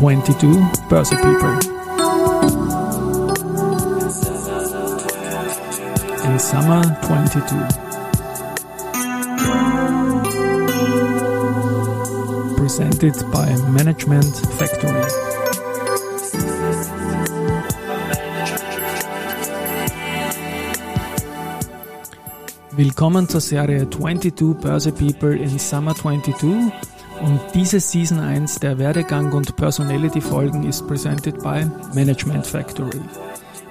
22 Börse People. In Summer 22. Presented by Management Factory. Willkommen zur Serie 22 Börse People in Summer 22 und diese Season 1 der Werdegang und Personality Folgen ist presented by Management Factory.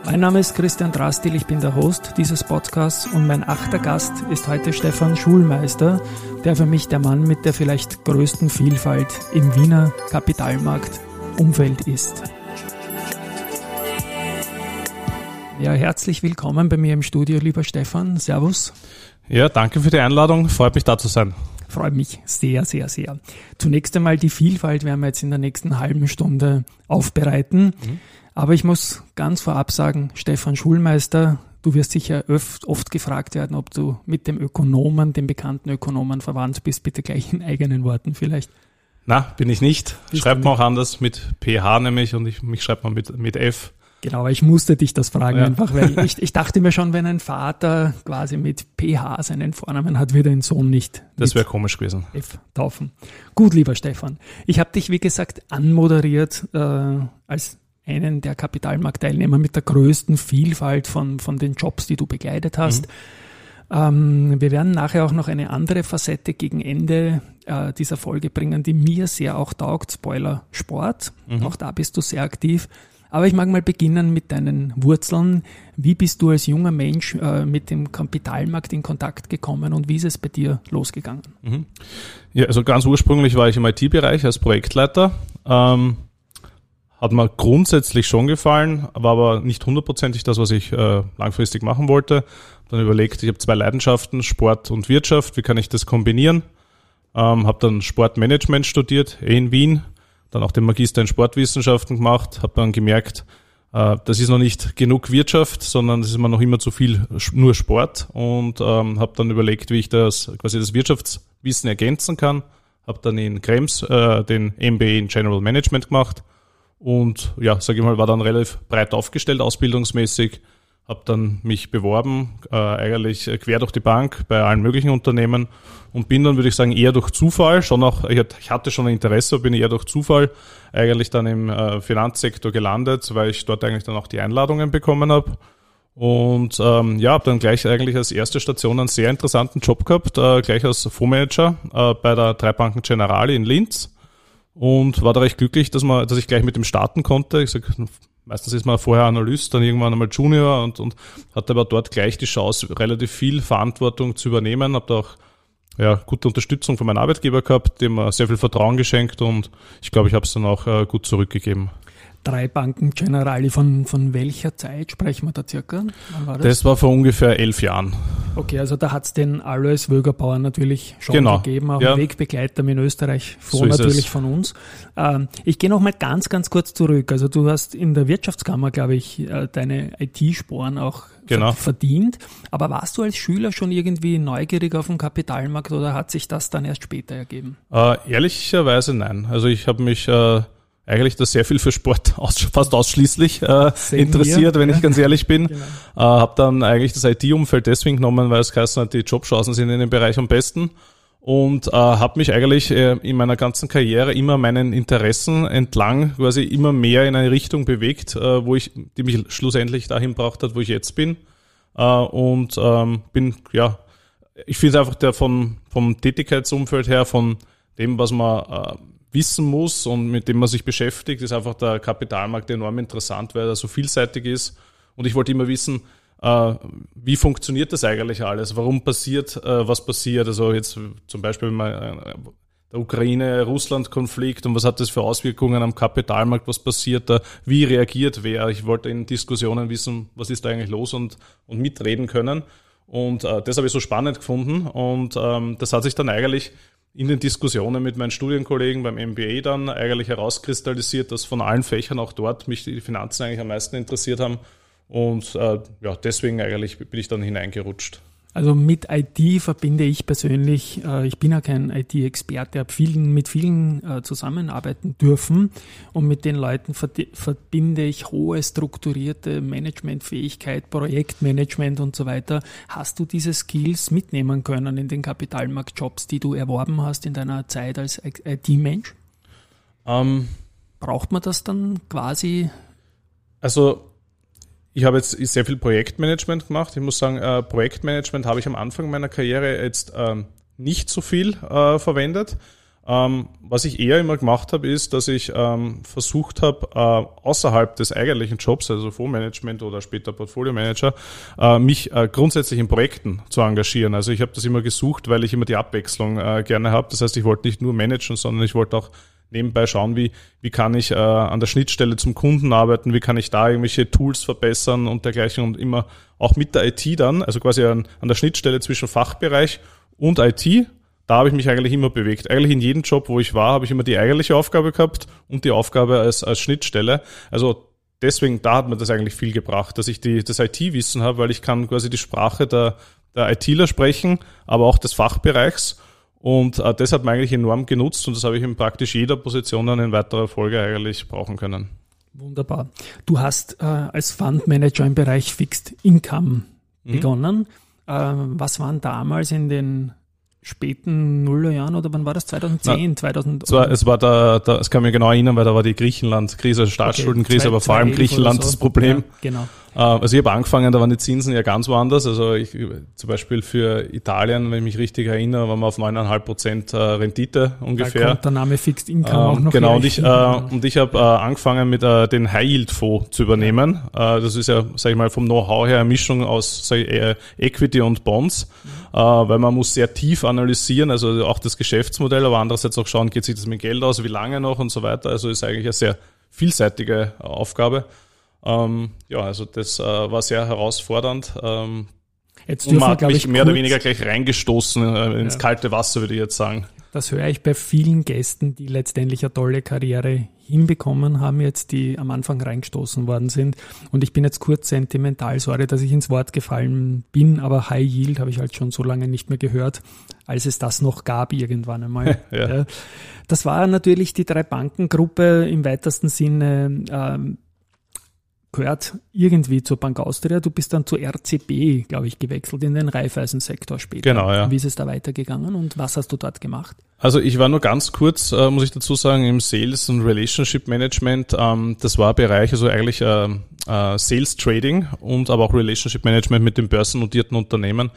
Mein Name ist Christian Drastil, ich bin der Host dieses Podcasts und mein achter Gast ist heute Stefan Schulmeister, der für mich der Mann mit der vielleicht größten Vielfalt im Wiener Kapitalmarktumfeld ist. Ja, herzlich willkommen bei mir im Studio, lieber Stefan. Servus. Ja, danke für die Einladung. Freut mich da zu sein. Freut mich sehr, sehr, sehr. Zunächst einmal die Vielfalt werden wir jetzt in der nächsten halben Stunde aufbereiten. Mhm. Aber ich muss ganz vorab sagen, Stefan Schulmeister, du wirst sicher oft, oft gefragt werden, ob du mit dem Ökonomen, dem bekannten Ökonomen verwandt bist. Bitte gleich in eigenen Worten vielleicht. Na, bin ich nicht. Schreibt man auch anders mit PH nämlich und ich, mich schreibt man mit, mit F. Genau, ich musste dich das fragen ja. einfach, weil ich, ich dachte mir schon, wenn ein Vater quasi mit PH seinen Vornamen hat, wird er den Sohn nicht. Das wäre komisch gewesen. F taufen. Gut, lieber Stefan. Ich habe dich, wie gesagt, anmoderiert äh, als einen der Kapitalmarktteilnehmer mit der größten Vielfalt von, von den Jobs, die du begleitet hast. Mhm. Ähm, wir werden nachher auch noch eine andere Facette gegen Ende äh, dieser Folge bringen, die mir sehr auch taugt. Spoiler Sport. Mhm. Auch da bist du sehr aktiv. Aber ich mag mal beginnen mit deinen Wurzeln. Wie bist du als junger Mensch äh, mit dem Kapitalmarkt in Kontakt gekommen und wie ist es bei dir losgegangen? Mhm. Ja, also ganz ursprünglich war ich im IT-Bereich als Projektleiter. Ähm, hat mir grundsätzlich schon gefallen, war aber nicht hundertprozentig das, was ich äh, langfristig machen wollte. Dann überlegt, ich habe zwei Leidenschaften, Sport und Wirtschaft. Wie kann ich das kombinieren? Ähm, habe dann Sportmanagement studiert, eh in Wien dann auch den Magister in Sportwissenschaften gemacht, habe dann gemerkt, äh, das ist noch nicht genug Wirtschaft, sondern es ist mir noch immer zu viel nur Sport. Und ähm, habe dann überlegt, wie ich das quasi das Wirtschaftswissen ergänzen kann. Habe dann in Krems äh, den MBA in General Management gemacht. Und ja, sage ich mal, war dann relativ breit aufgestellt ausbildungsmäßig habe dann mich beworben, äh, eigentlich quer durch die Bank bei allen möglichen Unternehmen und bin dann, würde ich sagen, eher durch Zufall, schon auch, ich hatte schon ein Interesse, bin eher durch Zufall eigentlich dann im äh, Finanzsektor gelandet, weil ich dort eigentlich dann auch die Einladungen bekommen habe. Und ähm, ja, habe dann gleich eigentlich als erste Station einen sehr interessanten Job gehabt, äh, gleich als Fondsmanager äh, bei der Dreibanken Generali in Linz und war da recht glücklich, dass, man, dass ich gleich mit dem starten konnte. Ich sag, meistens ist man vorher Analyst, dann irgendwann einmal Junior und, und hatte aber dort gleich die Chance, relativ viel Verantwortung zu übernehmen. Habe da auch ja, gute Unterstützung von meinem Arbeitgeber gehabt, dem sehr viel Vertrauen geschenkt und ich glaube, ich habe es dann auch äh, gut zurückgegeben drei Banken Generali. Von, von welcher Zeit sprechen wir da circa? War das? das? war vor ungefähr elf Jahren. Okay, also da hat es den Alois Wögerbauer natürlich schon genau. gegeben, auch ja. Wegbegleiter in Österreich, vor so natürlich es. von uns. Ähm, ich gehe noch mal ganz, ganz kurz zurück. Also du hast in der Wirtschaftskammer, glaube ich, äh, deine IT-Sporen auch genau. verdient. Aber warst du als Schüler schon irgendwie neugierig auf den Kapitalmarkt oder hat sich das dann erst später ergeben? Äh, ehrlicherweise nein. Also ich habe mich äh, eigentlich da sehr viel für Sport aus, fast ausschließlich äh, interessiert, wenn ja. ich ganz ehrlich bin. Genau. Äh, habe dann eigentlich das IT-Umfeld deswegen genommen, weil es heißt, die Jobchancen sind in dem Bereich am besten und äh, habe mich eigentlich äh, in meiner ganzen Karriere immer meinen Interessen entlang quasi immer mehr in eine Richtung bewegt, äh, wo ich, die mich schlussendlich dahin braucht hat, wo ich jetzt bin. Äh, und ähm, bin, ja, ich finde einfach der von, vom Tätigkeitsumfeld her, von dem, was man äh, wissen muss und mit dem man sich beschäftigt, ist einfach der Kapitalmarkt enorm interessant, weil er so vielseitig ist. Und ich wollte immer wissen, äh, wie funktioniert das eigentlich alles? Warum passiert, äh, was passiert? Also jetzt zum Beispiel mal äh, der Ukraine-Russland-Konflikt und was hat das für Auswirkungen am Kapitalmarkt? Was passiert da? Wie reagiert wer? Ich wollte in Diskussionen wissen, was ist da eigentlich los und, und mitreden können. Und äh, das habe ich so spannend gefunden und ähm, das hat sich dann eigentlich in den Diskussionen mit meinen Studienkollegen beim MBA dann eigentlich herauskristallisiert, dass von allen Fächern auch dort mich die Finanzen eigentlich am meisten interessiert haben. Und äh, ja, deswegen eigentlich bin ich dann hineingerutscht. Also mit IT verbinde ich persönlich, äh, ich bin ja kein IT-Experte, habe vielen, mit vielen äh, zusammenarbeiten dürfen und mit den Leuten verbinde ich hohe strukturierte Managementfähigkeit, Projektmanagement und so weiter. Hast du diese Skills mitnehmen können in den Kapitalmarktjobs, die du erworben hast in deiner Zeit als IT-Mensch? Ähm, Braucht man das dann quasi? Also ich habe jetzt sehr viel Projektmanagement gemacht. Ich muss sagen, äh, Projektmanagement habe ich am Anfang meiner Karriere jetzt ähm, nicht so viel äh, verwendet. Ähm, was ich eher immer gemacht habe, ist, dass ich ähm, versucht habe, äh, außerhalb des eigentlichen Jobs, also Fondsmanagement oder später Portfolio Manager, äh, mich äh, grundsätzlich in Projekten zu engagieren. Also ich habe das immer gesucht, weil ich immer die Abwechslung äh, gerne habe. Das heißt, ich wollte nicht nur managen, sondern ich wollte auch nebenbei schauen, wie, wie kann ich äh, an der Schnittstelle zum Kunden arbeiten, wie kann ich da irgendwelche Tools verbessern und dergleichen und immer auch mit der IT dann, also quasi an, an der Schnittstelle zwischen Fachbereich und IT, da habe ich mich eigentlich immer bewegt. Eigentlich in jedem Job, wo ich war, habe ich immer die eigentliche Aufgabe gehabt und die Aufgabe als, als Schnittstelle. Also deswegen, da hat mir das eigentlich viel gebracht, dass ich die, das IT-Wissen habe, weil ich kann quasi die Sprache der, der ITler sprechen, aber auch des Fachbereichs und äh, das hat man eigentlich enorm genutzt und das habe ich in praktisch jeder Position dann in weiterer Folge eigentlich brauchen können. Wunderbar. Du hast äh, als Fundmanager im Bereich Fixed Income mhm. begonnen. Äh, was waren damals in den späten Nullerjahren oder wann war das? 2010, Na, 2000? Es war, es war da, da, es kann mich genau erinnern, weil da war die Griechenland-Krise, also Staatsschuldenkrise, okay, aber vor allem Griechenland so. das Problem. Ja, genau. Äh, also ich habe angefangen, da waren die Zinsen ja ganz woanders. Also ich, zum Beispiel für Italien, wenn ich mich richtig erinnere, waren wir auf 9,5 Prozent äh, Rendite ungefähr. Da kommt der Name Fixed Income ähm, auch noch Genau, und ich, äh, und ich habe äh, angefangen mit äh, den High Yield Fonds zu übernehmen. Äh, das ist ja, sage ich mal, vom Know-how her eine Mischung aus sag ich, Equity und Bonds, weil man muss sehr tief analysieren, also auch das Geschäftsmodell, aber andererseits auch schauen, geht sich das mit Geld aus, wie lange noch und so weiter. Also ist eigentlich eine sehr vielseitige Aufgabe. Ähm, ja, also das äh, war sehr herausfordernd. Ähm, jetzt und man hat mich mehr oder weniger gleich reingestoßen äh, ins ja. kalte Wasser, würde ich jetzt sagen. Das höre ich bei vielen Gästen, die letztendlich eine tolle Karriere hinbekommen haben, jetzt die am Anfang reingestoßen worden sind. Und ich bin jetzt kurz sentimental, sorry, dass ich ins Wort gefallen bin, aber High Yield habe ich halt schon so lange nicht mehr gehört, als es das noch gab irgendwann einmal. ja. Das war natürlich die Drei-Banken-Gruppe im weitesten Sinne. Ähm, gehört irgendwie zur Bank Austria. Du bist dann zur RCB, glaube ich, gewechselt in den Reifeisensektor später. Genau, ja. Wie ist es da weitergegangen und was hast du dort gemacht? Also ich war nur ganz kurz, äh, muss ich dazu sagen, im Sales und Relationship Management. Ähm, das war Bereich, also eigentlich äh, äh, Sales Trading und aber auch Relationship Management mit den börsennotierten Unternehmen.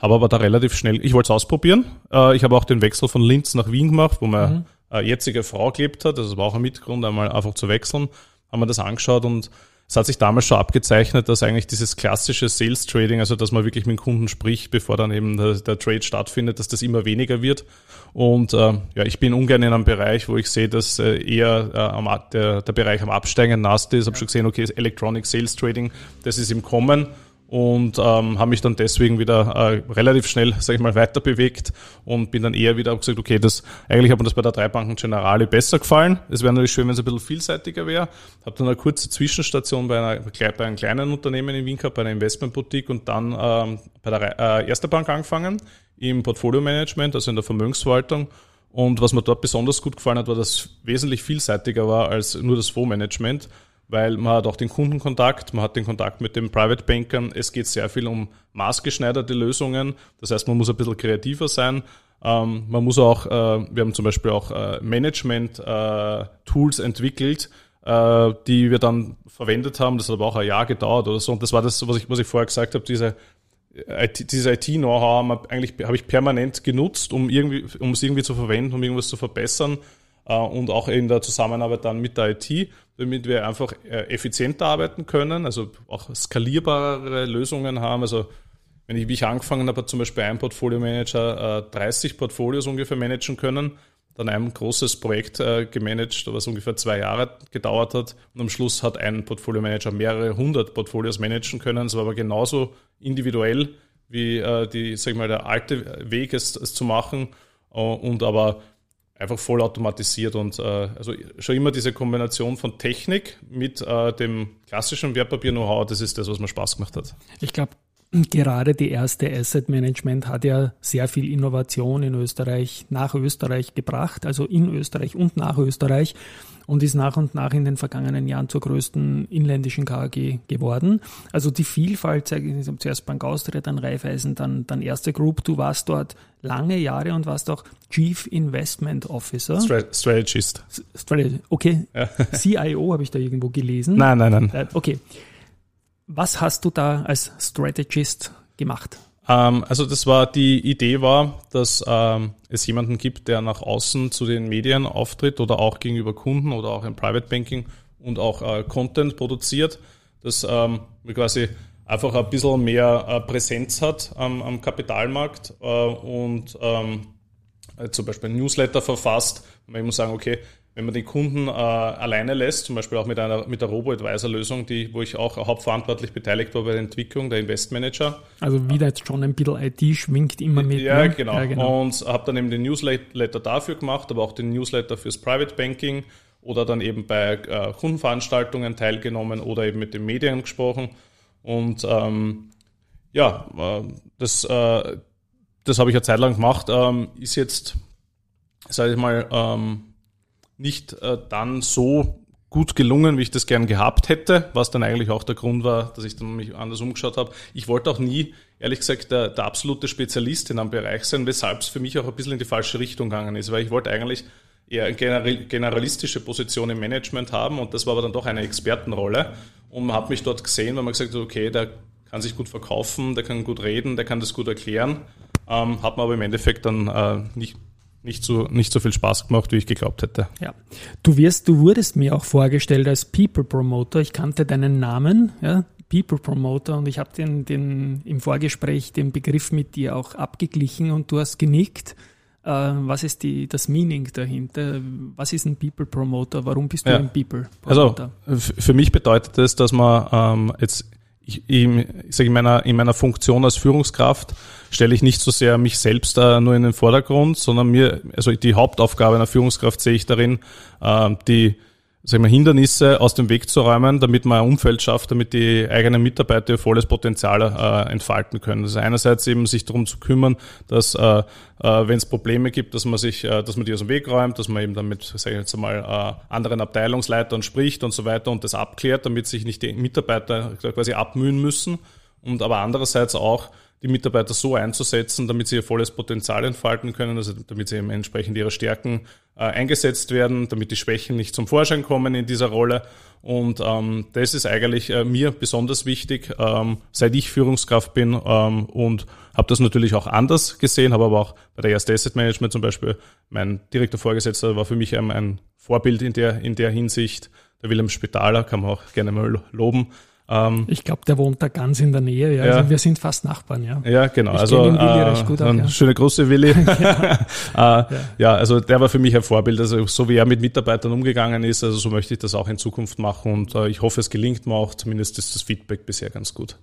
Habe aber da relativ schnell, ich wollte es ausprobieren. Äh, ich habe auch den Wechsel von Linz nach Wien gemacht, wo meine mhm. Äh, jetzige Frau gelebt hat. Also das war auch ein Mitgrund, einmal einfach zu wechseln. Haben wir das angeschaut und es hat sich damals schon abgezeichnet, dass eigentlich dieses klassische Sales Trading, also dass man wirklich mit dem Kunden spricht, bevor dann eben der, der Trade stattfindet, dass das immer weniger wird. Und äh, ja, ich bin ungern in einem Bereich, wo ich sehe, dass äh, eher äh, am, der, der Bereich am Absteigen nass ist. Ich habe schon gesehen, okay, Electronic Sales Trading, das ist im Kommen und ähm, habe mich dann deswegen wieder äh, relativ schnell, sage ich mal, weiter bewegt und bin dann eher wieder gesagt, okay, das eigentlich hat mir das bei der Dreibanken Generale besser gefallen. Es wäre natürlich schön, wenn es ein bisschen vielseitiger wäre. Habe dann eine kurze Zwischenstation bei, einer, bei einem kleinen Unternehmen in Wien gehabt, bei einer Investmentboutique und dann ähm, bei der äh, Erste Bank angefangen im Portfolio Management, also in der Vermögensverwaltung. Und was mir dort besonders gut gefallen hat, war, dass es wesentlich vielseitiger war als nur das Fondsmanagement weil man hat auch den Kundenkontakt, man hat den Kontakt mit den Private Bankern. Es geht sehr viel um maßgeschneiderte Lösungen. Das heißt, man muss ein bisschen kreativer sein. Ähm, man muss auch, äh, wir haben zum Beispiel auch äh, Management-Tools äh, entwickelt, äh, die wir dann verwendet haben. Das hat aber auch ein Jahr gedauert oder so. Und das war das, was ich, was ich vorher gesagt habe, diese IT, dieses IT-Know-how eigentlich habe ich permanent genutzt, um irgendwie, um es irgendwie zu verwenden, um irgendwas zu verbessern äh, und auch in der Zusammenarbeit dann mit der IT, damit wir einfach äh, effizienter arbeiten können, also auch skalierbare Lösungen haben. Also wenn ich, wie ich angefangen habe, zum Beispiel ein Portfolio Manager 30 äh, Portfolios ungefähr managen können, dann ein großes Projekt gemanagt, was ungefähr zwei Jahre gedauert hat. Und am Schluss hat ein Portfolio Manager mehrere hundert Portfolios managen können. Es war aber genauso individuell wie die, sag ich mal, der alte Weg, es, es zu machen. Und aber einfach voll automatisiert und äh, also schon immer diese Kombination von Technik mit äh, dem klassischen Wertpapier-Know-how, das ist das, was mir Spaß gemacht hat. Ich glaube, gerade die erste Asset Management hat ja sehr viel Innovation in Österreich, nach Österreich gebracht, also in Österreich und nach Österreich und ist nach und nach in den vergangenen Jahren zur größten inländischen KAG geworden. Also die Vielfalt, zuerst Bank Austria, dann Raiffeisen, dann, dann Erste Group. Du warst dort lange Jahre und warst auch Chief Investment Officer. Strategist. Strategist, okay. Ja. CIO habe ich da irgendwo gelesen. Nein, nein, nein. Äh, okay. Was hast du da als Strategist gemacht? Ähm, also das war, die Idee war, dass ähm, es jemanden gibt, der nach außen zu den Medien auftritt oder auch gegenüber Kunden oder auch im Private Banking und auch äh, Content produziert, dass ähm, quasi einfach ein bisschen mehr äh, Präsenz hat am, Kapitalmarkt äh, und zum Beispiel ein Newsletter verfasst. Man muss sagen, okay, wenn man den Kunden äh, alleine lässt, zum Beispiel auch mit einer mit der Robo-Advisor-Lösung, die, wo ich auch hauptverantwortlich beteiligt war bei der Entwicklung, der Investmanager. Also wieder jetzt schon ein bisschen IT schwingt immer mit. Ja, ne? genau. ja genau. Und habe dann eben den Newsletter dafür gemacht, aber auch den Newsletter fürs Private Banking oder dann eben bei äh, Kundenveranstaltungen teilgenommen oder eben mit den Medien gesprochen. Und ähm, ja, äh, das, äh, das habe ich eine Zeit lang gemacht. Ähm, ist jetzt, sage ich mal, ähm, nicht äh, dann so gut gelungen, wie ich das gern gehabt hätte, was dann eigentlich auch der Grund war, dass ich dann mich anders umgeschaut habe. Ich wollte auch nie, ehrlich gesagt, der, der absolute Spezialist in einem Bereich sein, weshalb es für mich auch ein bisschen in die falsche Richtung gegangen ist, weil ich wollte eigentlich eher eine generalistische Position im Management haben und das war aber dann doch eine Expertenrolle und hat mich dort gesehen, weil man gesagt hat, okay, der kann sich gut verkaufen, der kann gut reden, der kann das gut erklären, ähm, hat man aber im Endeffekt dann äh, nicht nicht so, nicht so viel Spaß gemacht, wie ich geglaubt hätte. Ja. Du wirst, du wurdest mir auch vorgestellt als People Promoter. Ich kannte deinen Namen, ja, People Promoter, und ich habe den, den im Vorgespräch den Begriff mit dir auch abgeglichen und du hast genickt. Äh, was ist die, das Meaning dahinter? Was ist ein People Promoter? Warum bist du ja. ein People Promoter? Also für mich bedeutet das, dass man ähm, jetzt ich, ich, ich sage in meiner, in meiner Funktion als Führungskraft stelle ich nicht so sehr mich selbst äh, nur in den Vordergrund, sondern mir, also die Hauptaufgabe einer Führungskraft sehe ich darin, äh, die sagen wir, Hindernisse aus dem Weg zu räumen, damit man ein Umfeld schafft, damit die eigenen Mitarbeiter ihr volles Potenzial äh, entfalten können. Das ist einerseits eben sich darum zu kümmern, dass äh, äh, wenn es Probleme gibt, dass man sich, äh, dass man die aus dem Weg räumt, dass man eben damit, sage ich jetzt einmal, äh, anderen Abteilungsleitern spricht und so weiter und das abklärt, damit sich nicht die Mitarbeiter quasi abmühen müssen. Und aber andererseits auch die Mitarbeiter so einzusetzen, damit sie ihr volles Potenzial entfalten können, also damit sie eben entsprechend ihre Stärken äh, eingesetzt werden, damit die Schwächen nicht zum Vorschein kommen in dieser Rolle. Und ähm, das ist eigentlich äh, mir besonders wichtig, ähm, seit ich Führungskraft bin ähm, und habe das natürlich auch anders gesehen, habe aber auch bei der erste Asset Management zum Beispiel, mein direkter Vorgesetzter war für mich ein, ein Vorbild in der, in der Hinsicht. Der Wilhelm Spitaler kann man auch gerne mal loben. Ähm, ich glaube, der wohnt da ganz in der Nähe. Ja. ja. Also wir sind fast Nachbarn, ja. Ja, genau. Ich also Willi äh, recht gut auch, ja. schöne große Willi. äh, ja. ja. also der war für mich ein Vorbild. Also so wie er mit Mitarbeitern umgegangen ist, also so möchte ich das auch in Zukunft machen und äh, ich hoffe, es gelingt mir auch. Zumindest ist das Feedback bisher ganz gut.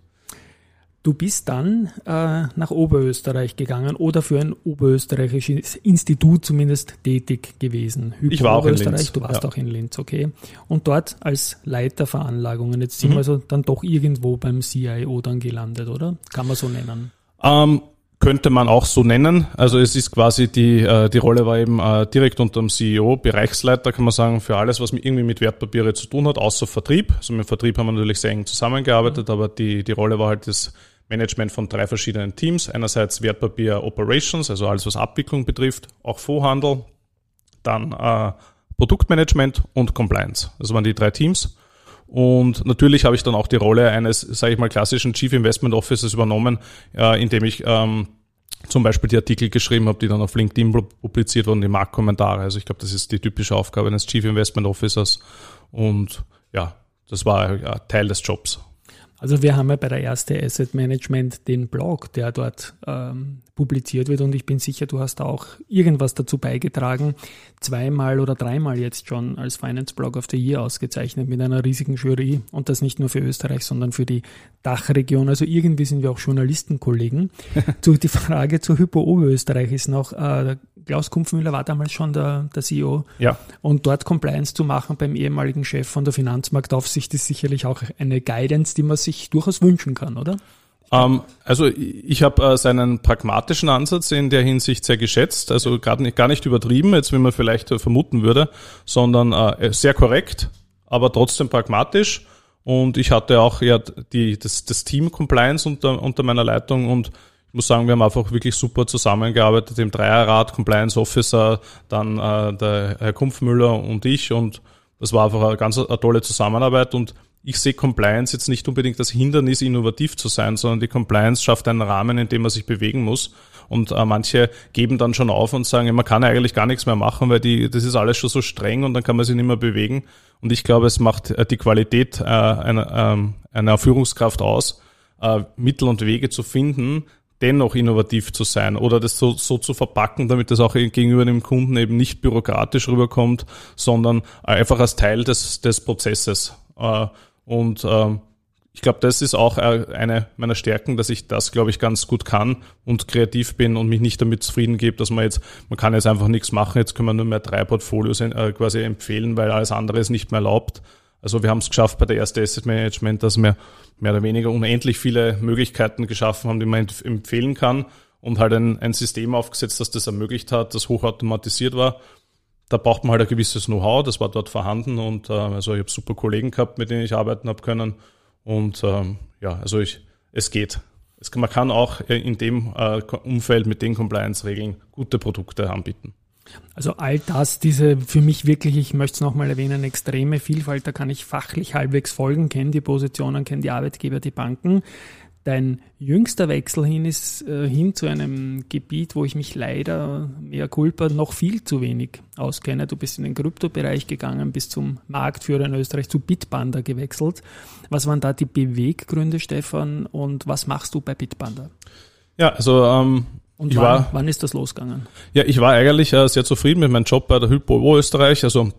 Du bist dann äh, nach Oberösterreich gegangen oder für ein oberösterreichisches Institut zumindest tätig gewesen. Hypo ich war auch in Linz. Du warst ja. auch in Linz, okay. Und dort als Leiter Veranlagungen. Jetzt sind mhm. wir also dann doch irgendwo beim CIO dann gelandet, oder? Kann man so nennen? Ähm, könnte man auch so nennen. Also es ist quasi die, äh, die Rolle war eben äh, direkt unter dem CEO, Bereichsleiter kann man sagen, für alles, was irgendwie mit Wertpapiere zu tun hat, außer Vertrieb. Also mit Vertrieb haben wir natürlich sehr eng zusammengearbeitet, mhm. aber die, die Rolle war halt das Management von drei verschiedenen Teams. Einerseits Wertpapier Operations, also alles, was Abwicklung betrifft, auch Fondshandel, dann äh, Produktmanagement und Compliance. Das waren die drei Teams. Und natürlich habe ich dann auch die Rolle eines, sage ich mal, klassischen Chief Investment Officers übernommen, äh, indem ich ähm, zum Beispiel die Artikel geschrieben habe, die dann auf LinkedIn publiziert wurden, die Marktkommentare. Also ich glaube, das ist die typische Aufgabe eines Chief Investment Officers. Und ja, das war ja, Teil des Jobs. Also wir haben ja bei der erste Asset Management den Blog, der dort ähm, publiziert wird und ich bin sicher, du hast auch irgendwas dazu beigetragen, zweimal oder dreimal jetzt schon als Finance Blog of the Year ausgezeichnet mit einer riesigen Jury und das nicht nur für Österreich, sondern für die Dachregion. Also irgendwie sind wir auch Journalistenkollegen. zu, die Frage zur Hypo Oberösterreich ist noch, äh, Klaus Kumpfmüller war damals schon der, der CEO. Ja. Und dort Compliance zu machen beim ehemaligen Chef von der Finanzmarktaufsicht ist sicherlich auch eine Guidance, die man sich durchaus wünschen kann, oder? Ähm, also ich habe äh, seinen pragmatischen Ansatz in der Hinsicht sehr geschätzt, also gerade nicht, gar nicht übertrieben, jetzt wie man vielleicht äh, vermuten würde, sondern äh, sehr korrekt, aber trotzdem pragmatisch. Und ich hatte auch ja die, das, das Team Compliance unter, unter meiner Leitung und muss sagen, wir haben einfach wirklich super zusammengearbeitet im Dreierrat, Compliance Officer, dann äh, der Herr Kumpfmüller und ich und das war einfach eine ganz eine tolle Zusammenarbeit und ich sehe Compliance jetzt nicht unbedingt das Hindernis, innovativ zu sein, sondern die Compliance schafft einen Rahmen, in dem man sich bewegen muss. Und äh, manche geben dann schon auf und sagen, man kann eigentlich gar nichts mehr machen, weil die, das ist alles schon so streng und dann kann man sich nicht mehr bewegen. Und ich glaube, es macht äh, die Qualität äh, einer, ähm, einer Führungskraft aus, äh, Mittel und Wege zu finden, dennoch innovativ zu sein oder das so, so zu verpacken, damit das auch gegenüber dem Kunden eben nicht bürokratisch rüberkommt, sondern einfach als Teil des, des Prozesses. Äh, und ähm, ich glaube, das ist auch äh, eine meiner Stärken, dass ich das, glaube ich, ganz gut kann und kreativ bin und mich nicht damit zufrieden gebe, dass man jetzt, man kann jetzt einfach nichts machen, jetzt können wir nur mehr drei Portfolios äh, quasi empfehlen, weil alles andere ist nicht mehr erlaubt. Also wir haben es geschafft bei der erste Asset Management, dass wir mehr oder weniger unendlich viele Möglichkeiten geschaffen haben, die man empfehlen kann und halt ein, ein System aufgesetzt, das das ermöglicht hat, das hochautomatisiert war da braucht man halt ein gewisses Know-how, das war dort vorhanden und äh, also ich habe super Kollegen gehabt, mit denen ich arbeiten habe können und ähm, ja, also ich, es geht. Es, man kann auch in dem äh, Umfeld mit den Compliance-Regeln gute Produkte anbieten. Also all das, diese für mich wirklich, ich möchte es nochmal erwähnen, extreme Vielfalt, da kann ich fachlich halbwegs folgen, kenne die Positionen, kenne die Arbeitgeber, die Banken. Dein jüngster Wechsel hin ist äh, hin zu einem Gebiet, wo ich mich leider mehr culpa noch viel zu wenig auskenne. Du bist in den Kryptobereich gegangen, bist zum Marktführer in Österreich, zu Bitpanda gewechselt. Was waren da die Beweggründe, Stefan, und was machst du bei Bitpanda? Ja, also ähm, und wann, war, wann ist das losgegangen? Ja, ich war eigentlich äh, sehr zufrieden mit meinem Job bei der Hypo Österreich. Also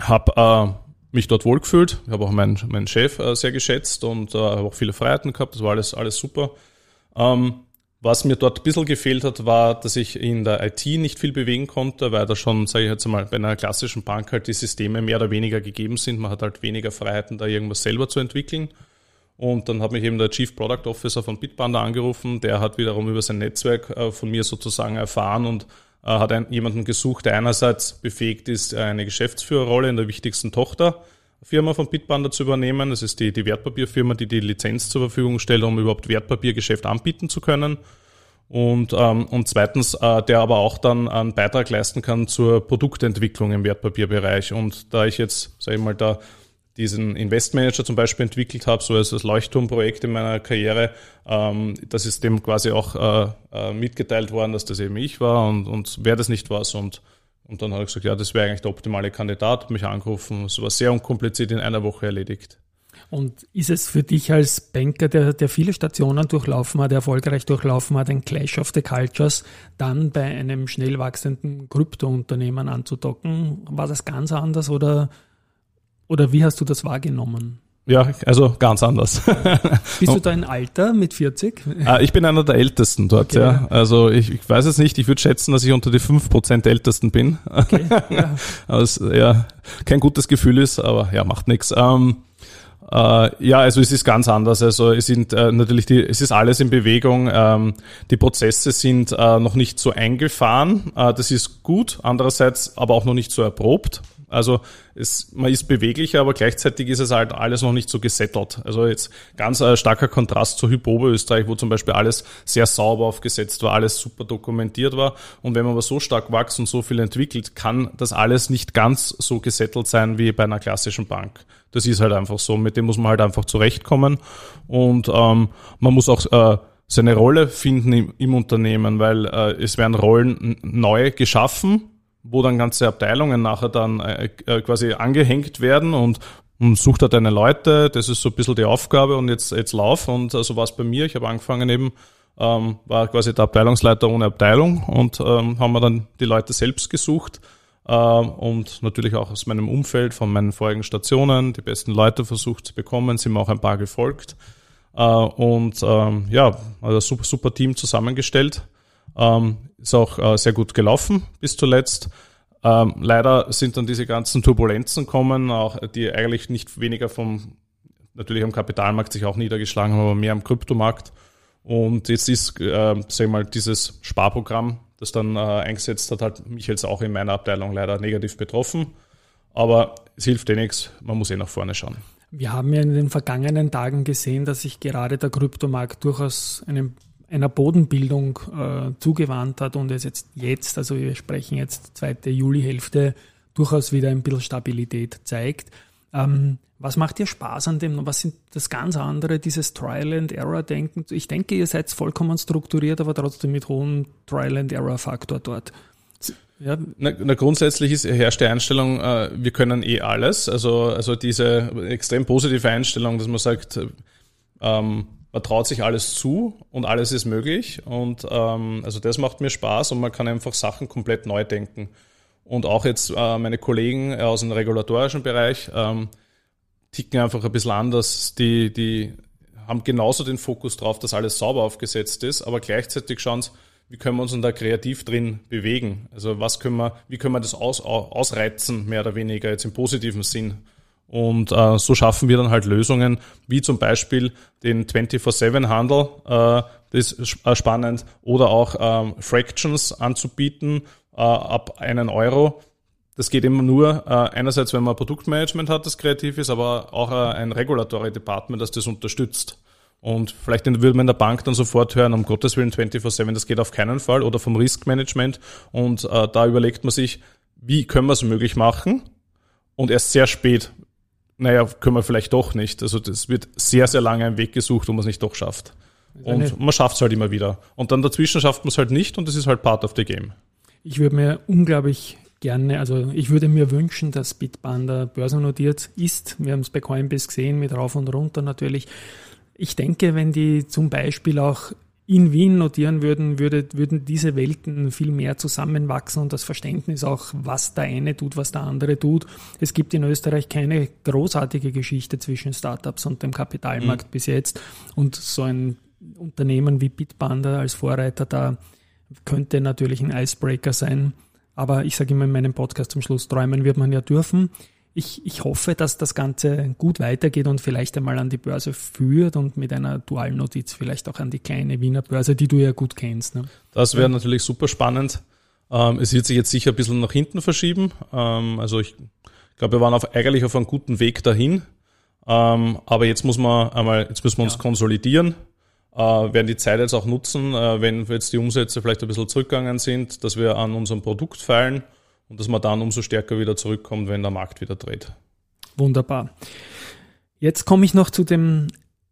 habe äh, mich dort wohlgefühlt. Ich habe auch meinen, meinen Chef äh, sehr geschätzt und äh, habe auch viele Freiheiten gehabt. Das war alles, alles super. Ähm, was mir dort ein bisschen gefehlt hat, war, dass ich in der IT nicht viel bewegen konnte, weil da schon, sage ich jetzt mal, bei einer klassischen Bank halt die Systeme mehr oder weniger gegeben sind. Man hat halt weniger Freiheiten, da irgendwas selber zu entwickeln. Und dann hat mich eben der Chief Product Officer von Bitpanda angerufen. Der hat wiederum über sein Netzwerk äh, von mir sozusagen erfahren und äh, hat jemanden gesucht, der einerseits befähigt ist, eine Geschäftsführerrolle in der wichtigsten Tochterfirma von Bitpanda zu übernehmen. Das ist die, die Wertpapierfirma, die die Lizenz zur Verfügung stellt, um überhaupt Wertpapiergeschäft anbieten zu können. Und, ähm, und zweitens, äh, der aber auch dann einen Beitrag leisten kann zur Produktentwicklung im Wertpapierbereich. Und da ich jetzt, sage ich mal, da diesen Investmanager zum Beispiel entwickelt habe, so als das Leuchtturmprojekt in meiner Karriere. Ähm, das ist dem quasi auch äh, äh, mitgeteilt worden, dass das eben ich war und, und wer das nicht war. Und, und dann habe ich gesagt, ja, das wäre eigentlich der optimale Kandidat, hat mich angerufen. Es war sehr unkompliziert in einer Woche erledigt. Und ist es für dich als Banker, der, der viele Stationen durchlaufen hat, erfolgreich durchlaufen hat, ein Clash of the Cultures, dann bei einem schnell wachsenden Kryptounternehmen anzudocken? War das ganz anders oder oder wie hast du das wahrgenommen? Ja, also ganz anders. Bist du da ein Alter mit 40? Ah, ich bin einer der Ältesten dort, okay. ja. Also ich, ich weiß es nicht, ich würde schätzen, dass ich unter die 5% Ältesten bin. Okay, ja. also, ja, kein gutes Gefühl ist, aber ja, macht nichts. Ähm, äh, ja, also es ist ganz anders. Also es sind äh, natürlich die, es ist alles in Bewegung. Ähm, die Prozesse sind äh, noch nicht so eingefahren. Äh, das ist gut. Andererseits aber auch noch nicht so erprobt. Also es, man ist beweglicher, aber gleichzeitig ist es halt alles noch nicht so gesettelt. Also jetzt ganz ein starker Kontrast zu Hypo Österreich, wo zum Beispiel alles sehr sauber aufgesetzt war, alles super dokumentiert war. Und wenn man aber so stark wächst und so viel entwickelt, kann das alles nicht ganz so gesettelt sein wie bei einer klassischen Bank. Das ist halt einfach so. Mit dem muss man halt einfach zurechtkommen. Und ähm, man muss auch äh, seine Rolle finden im, im Unternehmen, weil äh, es werden Rollen neu geschaffen wo dann ganze Abteilungen nachher dann äh, äh, quasi angehängt werden und, und sucht da deine Leute, das ist so ein bisschen die Aufgabe und jetzt, jetzt lauf. Und so also war es bei mir, ich habe angefangen eben, ähm, war quasi der Abteilungsleiter ohne Abteilung und ähm, haben wir dann die Leute selbst gesucht äh, und natürlich auch aus meinem Umfeld, von meinen vorigen Stationen, die besten Leute versucht zu bekommen, sind mir auch ein paar gefolgt. Äh, und ähm, ja, also super, super Team zusammengestellt ähm, ist auch äh, sehr gut gelaufen bis zuletzt. Ähm, leider sind dann diese ganzen Turbulenzen kommen, auch die eigentlich nicht weniger vom, natürlich am Kapitalmarkt sich auch niedergeschlagen haben, aber mehr am Kryptomarkt. Und jetzt ist, äh, sag mal, dieses Sparprogramm, das dann äh, eingesetzt hat, hat mich jetzt auch in meiner Abteilung leider negativ betroffen. Aber es hilft eh nichts, man muss eh nach vorne schauen. Wir haben ja in den vergangenen Tagen gesehen, dass sich gerade der Kryptomarkt durchaus einem, einer Bodenbildung äh, zugewandt hat und es jetzt jetzt, also wir sprechen jetzt zweite Julihälfte, durchaus wieder ein bisschen Stabilität zeigt. Ähm, was macht dir Spaß an dem? Was sind das ganz andere, dieses Trial and Error Denken? Ich denke, ihr seid vollkommen strukturiert, aber trotzdem mit hohem Trial and Error Faktor dort. Ja. Na, na, grundsätzlich ist, herrscht die Einstellung, äh, wir können eh alles. Also, also diese extrem positive Einstellung, dass man sagt, ähm, man traut sich alles zu und alles ist möglich. Und ähm, also das macht mir Spaß und man kann einfach Sachen komplett neu denken. Und auch jetzt äh, meine Kollegen aus dem regulatorischen Bereich ähm, ticken einfach ein bisschen anders. Die, die haben genauso den Fokus drauf, dass alles sauber aufgesetzt ist, aber gleichzeitig schauen sie, wie können wir uns da kreativ drin bewegen? Also was können wir, wie können wir das aus, ausreizen, mehr oder weniger jetzt im positiven Sinn? Und äh, so schaffen wir dann halt Lösungen, wie zum Beispiel den 24-7-Handel, äh, das ist äh, spannend, oder auch ähm, Fractions anzubieten äh, ab einen Euro. Das geht immer nur äh, einerseits, wenn man Produktmanagement hat, das kreativ ist, aber auch äh, ein Regulatory Department, das das unterstützt. Und vielleicht würde man in der Bank dann sofort hören, um Gottes Willen 24-7, das geht auf keinen Fall, oder vom Riskmanagement. Und äh, da überlegt man sich, wie können wir es möglich machen? Und erst sehr spät, naja, können wir vielleicht doch nicht. Also das wird sehr, sehr lange ein Weg gesucht, wo man es nicht doch schafft. Und man schafft es halt immer wieder. Und dann dazwischen schafft man es halt nicht und das ist halt part of the game. Ich würde mir unglaublich gerne, also ich würde mir wünschen, dass Bitpanda börsennotiert ist. Wir haben es bei Coinbase gesehen, mit rauf und runter natürlich. Ich denke, wenn die zum Beispiel auch in Wien notieren würden, würde, würden diese Welten viel mehr zusammenwachsen und das Verständnis auch, was der eine tut, was der andere tut. Es gibt in Österreich keine großartige Geschichte zwischen Startups und dem Kapitalmarkt mhm. bis jetzt und so ein Unternehmen wie Bitpanda als Vorreiter da könnte natürlich ein Icebreaker sein. Aber ich sage immer in meinem Podcast zum Schluss, träumen wird man ja dürfen ich, ich hoffe, dass das Ganze gut weitergeht und vielleicht einmal an die Börse führt und mit einer dualen Notiz vielleicht auch an die kleine Wiener Börse, die du ja gut kennst. Ne? Das wäre natürlich super spannend. Ähm, es wird sich jetzt sicher ein bisschen nach hinten verschieben. Ähm, also ich glaube, wir waren auf, eigentlich auf einem guten Weg dahin. Ähm, aber jetzt muss man einmal, jetzt müssen wir uns ja. konsolidieren, äh, werden die Zeit jetzt auch nutzen, äh, wenn jetzt die Umsätze vielleicht ein bisschen zurückgegangen sind, dass wir an unserem Produkt feilen und dass man dann umso stärker wieder zurückkommt, wenn der Markt wieder dreht. Wunderbar. Jetzt komme ich noch zu dem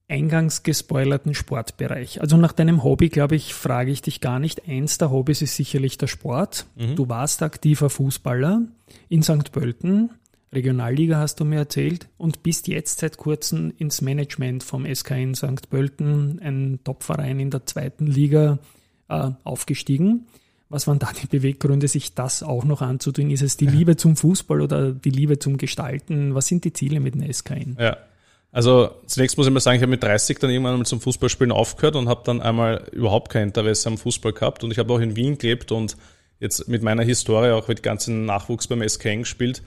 eingangs gespoilerten Sportbereich. Also nach deinem Hobby, glaube ich, frage ich dich gar nicht. Eins der Hobbys ist sicherlich der Sport. Mhm. Du warst aktiver Fußballer in St. Pölten. Regionalliga hast du mir erzählt und bist jetzt seit kurzem ins Management vom SK in St. Pölten, ein Topverein in der zweiten Liga, äh, aufgestiegen. Was waren da die Beweggründe, sich das auch noch anzutun? Ist es die Liebe zum Fußball oder die Liebe zum Gestalten? Was sind die Ziele mit den SKN? Ja. Also zunächst muss ich mal sagen, ich habe mit 30 dann irgendwann mal zum Fußballspielen aufgehört und habe dann einmal überhaupt kein Interesse am Fußball gehabt. Und ich habe auch in Wien gelebt und jetzt mit meiner Historie auch mit ganzen Nachwuchs beim SKN gespielt,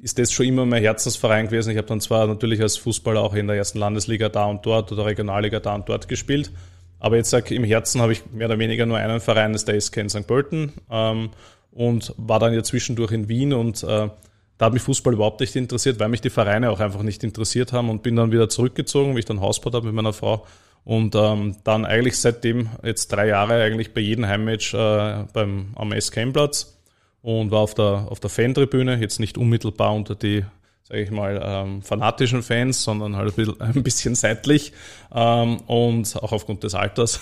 ist das schon immer mein Herzensverein gewesen. Ich habe dann zwar natürlich als Fußballer auch in der ersten Landesliga da und dort oder Regionalliga da und dort gespielt, aber jetzt sag im Herzen habe ich mehr oder weniger nur einen Verein, das ist der SK in St. Pölten ähm, und war dann ja zwischendurch in Wien und äh, da hat mich Fußball überhaupt nicht interessiert, weil mich die Vereine auch einfach nicht interessiert haben und bin dann wieder zurückgezogen, wie ich dann Hausbau habe mit meiner Frau und ähm, dann eigentlich seitdem jetzt drei Jahre eigentlich bei jedem Heimmatch äh, beim, am SK-Platz und war auf der, auf der Fantribüne, jetzt nicht unmittelbar unter die sage ich mal, ähm, fanatischen Fans, sondern halt ein bisschen, seitlich ähm, und auch aufgrund des Alters.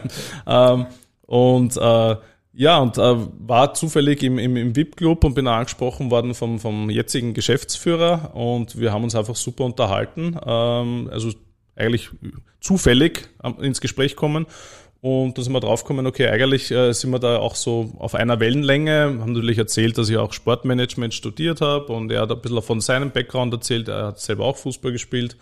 ähm, und äh, ja, und äh, war zufällig im, im, im VIP-Club und bin angesprochen worden vom, vom jetzigen Geschäftsführer und wir haben uns einfach super unterhalten. Ähm, also eigentlich zufällig ins Gespräch kommen und da sind wir draufgekommen, okay, eigentlich äh, sind wir da auch so auf einer Wellenlänge. Haben natürlich erzählt, dass ich auch Sportmanagement studiert habe und er hat ein bisschen von seinem Background erzählt. Er hat selber auch Fußball gespielt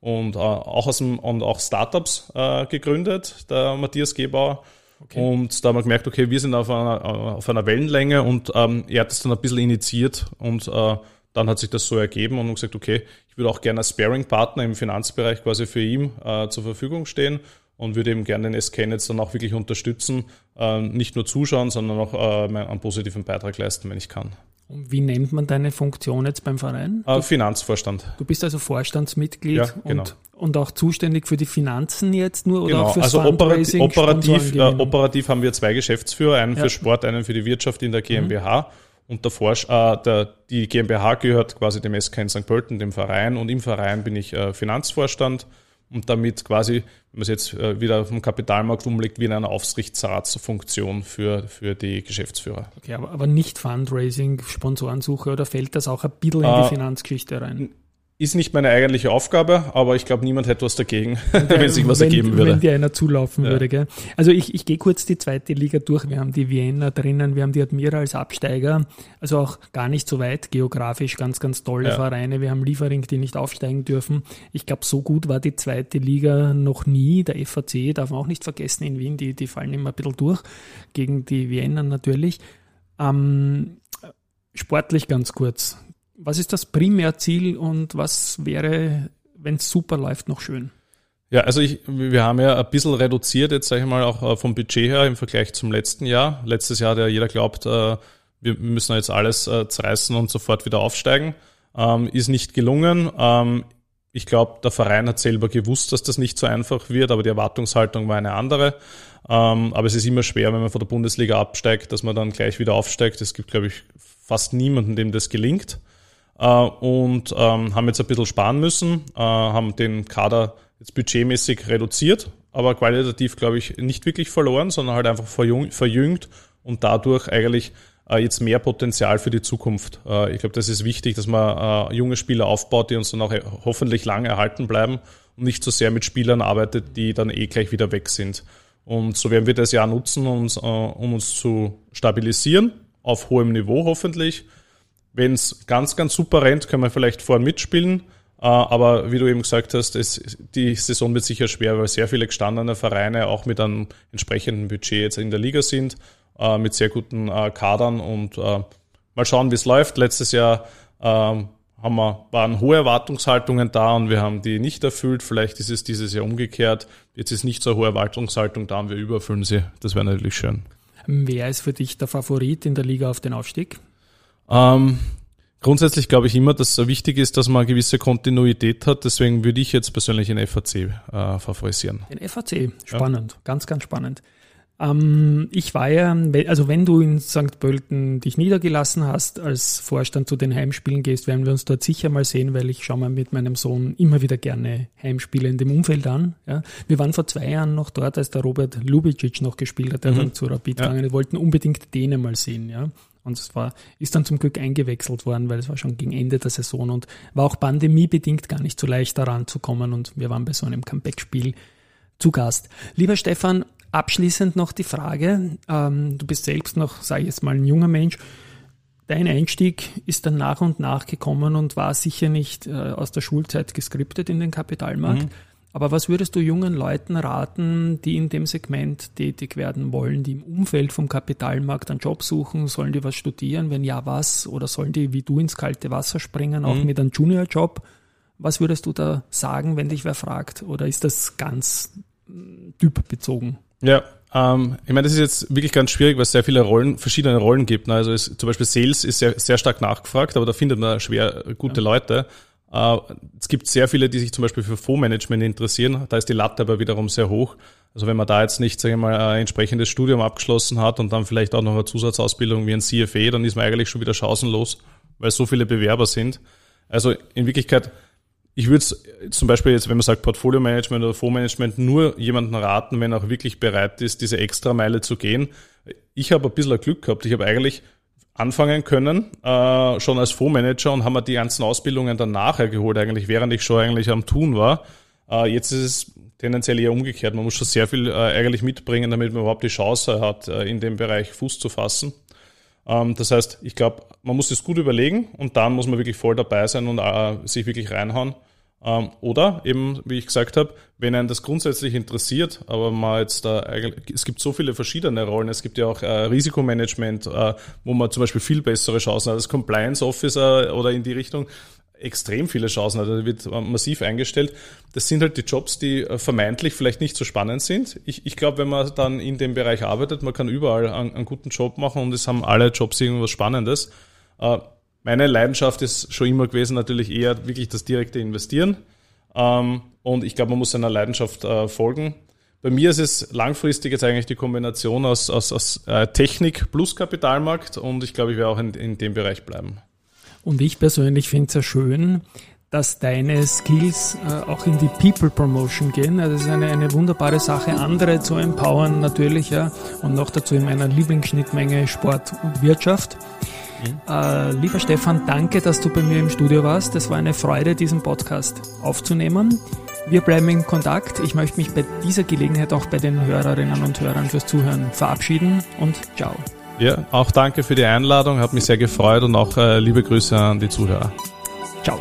und äh, auch aus dem, und auch Startups äh, gegründet, der Matthias Gebauer. Okay. Und da haben wir gemerkt, okay, wir sind auf einer, auf einer Wellenlänge und ähm, er hat das dann ein bisschen initiiert und äh, dann hat sich das so ergeben und gesagt, okay, ich würde auch gerne als Sparing-Partner im Finanzbereich quasi für ihn äh, zur Verfügung stehen und würde eben gerne den SK jetzt dann auch wirklich unterstützen, äh, nicht nur zuschauen, sondern auch äh, einen positiven Beitrag leisten, wenn ich kann. Und wie nennt man deine Funktion jetzt beim Verein? Äh, Finanzvorstand. Du bist also Vorstandsmitglied ja, genau. und, und auch zuständig für die Finanzen jetzt nur oder genau. auch fürs also operativ, operativ, äh, operativ haben wir zwei Geschäftsführer, einen ja. für Sport, einen für die Wirtschaft in der GmbH. Mhm. Und der, Vor äh, der, die GmbH gehört quasi dem SK in St. Pölten, dem Verein. Und im Verein bin ich äh, Finanzvorstand und damit quasi, wenn man es jetzt äh, wieder vom Kapitalmarkt umlegt, wie in einer Aufsichtsratsfunktion für, für die Geschäftsführer. Okay, aber, aber nicht Fundraising, Sponsorensuche oder fällt das auch ein bisschen in die äh, Finanzgeschichte rein? Ist nicht meine eigentliche Aufgabe, aber ich glaube, niemand hätte was dagegen, wenn sich was wenn, ergeben würde. Wenn dir einer zulaufen ja. würde. Gell? Also ich, ich gehe kurz die zweite Liga durch. Wir haben die Vienna drinnen, wir haben die Admira als Absteiger, also auch gar nicht so weit geografisch, ganz, ganz tolle ja. Vereine. Wir haben Liefering, die nicht aufsteigen dürfen. Ich glaube, so gut war die zweite Liga noch nie. Der FAC darf man auch nicht vergessen in Wien, die, die fallen immer ein bisschen durch, gegen die Vienna natürlich. Ähm, sportlich ganz kurz was ist das Primärziel und was wäre, wenn es super läuft, noch schön? Ja, also ich, wir haben ja ein bisschen reduziert, jetzt sage ich mal auch äh, vom Budget her im Vergleich zum letzten Jahr. Letztes Jahr ja jeder glaubt, äh, wir müssen jetzt alles äh, zerreißen und sofort wieder aufsteigen. Ähm, ist nicht gelungen. Ähm, ich glaube, der Verein hat selber gewusst, dass das nicht so einfach wird, aber die Erwartungshaltung war eine andere. Ähm, aber es ist immer schwer, wenn man von der Bundesliga absteigt, dass man dann gleich wieder aufsteigt. Es gibt, glaube ich, fast niemanden, dem das gelingt. Äh, und ähm, haben jetzt ein bisschen sparen müssen, äh, haben den Kader jetzt budgetmäßig reduziert, aber qualitativ, glaube ich, nicht wirklich verloren, sondern halt einfach verjüngt und dadurch eigentlich äh, jetzt mehr Potenzial für die Zukunft. ich glaube, das ist wichtig, dass man junge Spieler aufbaut, die uns dann auch hoffentlich lange erhalten bleiben und nicht so sehr mit Spielern arbeitet, die dann eh gleich wieder weg sind. Und so werden wir das Jahr nutzen, um uns, um uns zu stabilisieren, auf hohem Niveau hoffentlich wenn es ganz, ganz super rennt, können wir vielleicht vorne mitspielen. Äh, aber wie du eben gesagt hast, es, die Saison wird sicher schwer, weil sehr viele gestandene Vereine auch mit einem entsprechenden Budget jetzt in der Liga sind, äh, mit sehr guten äh, Kadern und mal schauen, wie es läuft. Letztes Jahr ähm, haben wir, waren hohe Erwartungshaltungen da und wir haben die nicht erfüllt. Vielleicht ist es dieses Jahr umgekehrt. Jetzt ist nicht so eine hohe Erwartungshaltung da und wir überfüllen sie. Das wäre natürlich schön. Wer ist für dich der Favorit in der Liga auf den Aufstieg? Ähm, grundsätzlich glaube ich immer, dass es wichtig ist, dass man eine gewisse Kontinuität hat. Deswegen würde ich jetzt persönlich den FAC äh, favorisieren. Den FAC, spannend, ja. ganz, ganz spannend. Ähm, ich war ja, also wenn du in St. Pölten dich niedergelassen hast, als Vorstand zu den Heimspielen gehst, werden wir uns dort sicher mal sehen, weil ich schaue mir mit meinem Sohn immer wieder gerne Heimspiele in dem Umfeld an. Ja. Wir waren vor zwei Jahren noch dort, als der Robert Lubicic noch gespielt hat, der mhm. dann zu Rapid ja. gegangen. Wir wollten unbedingt den mal sehen. Ja. Und es war, ist dann zum Glück eingewechselt worden, weil es war schon gegen Ende der Saison und war auch pandemiebedingt gar nicht so leicht daran zu kommen und wir waren bei so einem Comeback-Spiel zu Gast. Lieber Stefan, abschließend noch die Frage, ähm, du bist selbst noch, sage ich jetzt mal, ein junger Mensch. Dein Einstieg ist dann nach und nach gekommen und war sicher nicht äh, aus der Schulzeit geskriptet in den Kapitalmarkt. Mhm. Aber was würdest du jungen Leuten raten, die in dem Segment tätig werden wollen, die im Umfeld vom Kapitalmarkt einen Job suchen? Sollen die was studieren? Wenn ja, was? Oder sollen die wie du ins kalte Wasser springen, auch mhm. mit einem Juniorjob? Was würdest du da sagen, wenn dich wer fragt? Oder ist das ganz mm, typbezogen? Ja, ähm, ich meine, das ist jetzt wirklich ganz schwierig, weil es sehr viele Rollen, verschiedene Rollen gibt. Ne? Also es, zum Beispiel Sales ist sehr, sehr stark nachgefragt, aber da findet man schwer gute ja. Leute. Äh, es gibt sehr viele, die sich zum Beispiel für Fondsmanagement interessieren. Da ist die Latte aber wiederum sehr hoch. Also wenn man da jetzt nicht, sage ich mal, ein entsprechendes Studium abgeschlossen hat und dann vielleicht auch noch eine Zusatzausbildung wie ein CFA, dann ist man eigentlich schon wieder chancenlos, weil so viele Bewerber sind. Also in Wirklichkeit, ich würde zum Beispiel jetzt, wenn man sagt Portfolio Management oder Fondsmanagement, nur jemanden raten, wenn er auch wirklich bereit ist, diese extra Meile zu gehen. Ich habe ein bisschen Glück gehabt. Ich habe eigentlich anfangen können, äh, schon als Fondsmanager und haben wir die ganzen Ausbildungen dann nachher geholt, eigentlich, während ich schon eigentlich am Tun war. Äh, jetzt ist es tendenziell eher umgekehrt. Man muss schon sehr viel äh, eigentlich mitbringen, damit man überhaupt die Chance hat, äh, in dem Bereich Fuß zu fassen. Ähm, das heißt, ich glaube, man muss es gut überlegen und dann muss man wirklich voll dabei sein und äh, sich wirklich reinhauen. Ähm, oder eben, wie ich gesagt habe, wenn einen das grundsätzlich interessiert, aber man jetzt da es gibt so viele verschiedene Rollen. Es gibt ja auch äh, Risikomanagement, äh, wo man zum Beispiel viel bessere Chancen hat als Compliance Officer oder in die Richtung. extrem viele Chancen hat. Also wird massiv eingestellt. Das sind halt die Jobs, die äh, vermeintlich vielleicht nicht so spannend sind. Ich, ich glaube, wenn man dann in dem Bereich arbeitet, man kann überall einen, einen, guten Job machen und es haben alle Jobs irgendwas Spannendes. Äh, meine Leidenschaft ist schon immer gewesen, natürlich eher wirklich das direkte Investieren. Ähm, und ich glaube, man muss seiner Leidenschaft äh, folgen. Bei mir ist es langfristig jetzt eigentlich die Kombination aus, aus, aus Technik plus Kapitalmarkt und ich glaube, ich werde auch in, in dem Bereich bleiben. Und ich persönlich finde es ja schön, dass deine Skills äh, auch in die People Promotion gehen. Also das ist eine, eine wunderbare Sache, andere zu empowern natürlich, ja. Und noch dazu in meiner Lieblingsschnittmenge Sport und Wirtschaft. Mhm. Äh, lieber Stefan, danke, dass du bei mir im Studio warst. Es war eine Freude, diesen Podcast aufzunehmen. Wir bleiben in Kontakt. Ich möchte mich bei dieser Gelegenheit auch bei den Hörerinnen und Hörern fürs Zuhören verabschieden und ciao. Ja, auch danke für die Einladung, hat mich sehr gefreut und auch äh, liebe Grüße an die Zuhörer. Ciao.